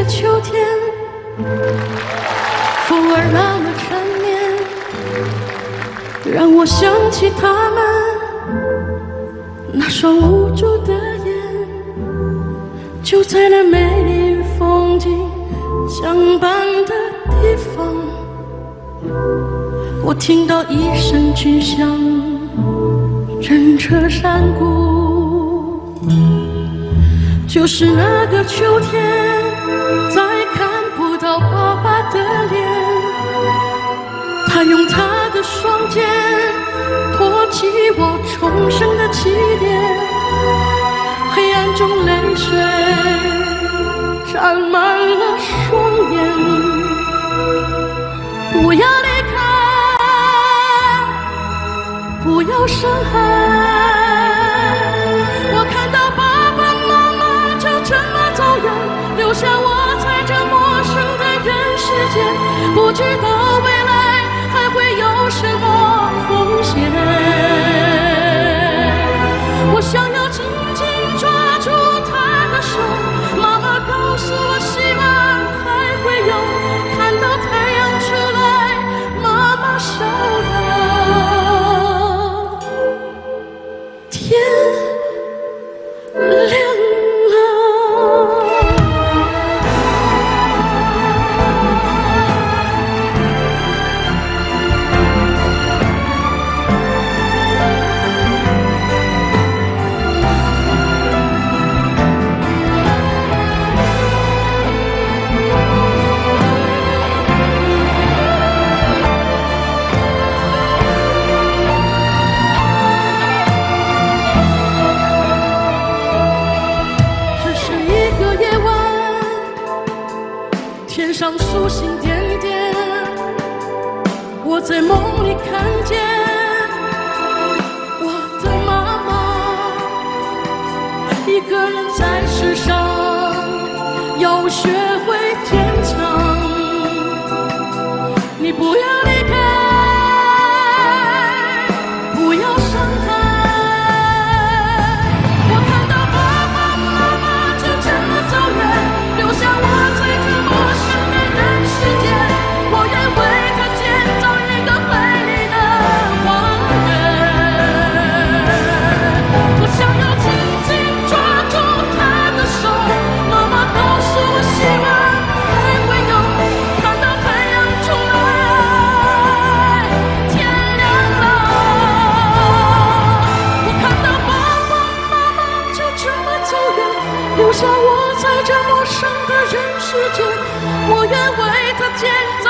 的秋天，风儿那么缠绵，让我想起他们那双无助的眼。就在那美丽风景相伴的地方，我听到一声巨响，震彻山谷。就是那个秋天，再看不到爸爸的脸，他用他的双肩托起我重生的起点，黑暗中泪水沾满了双眼，不要离开，不要伤害，我知道上繁星点点，我在梦里看见我的妈妈，一个人在世上要学会坚强。你不要离开，留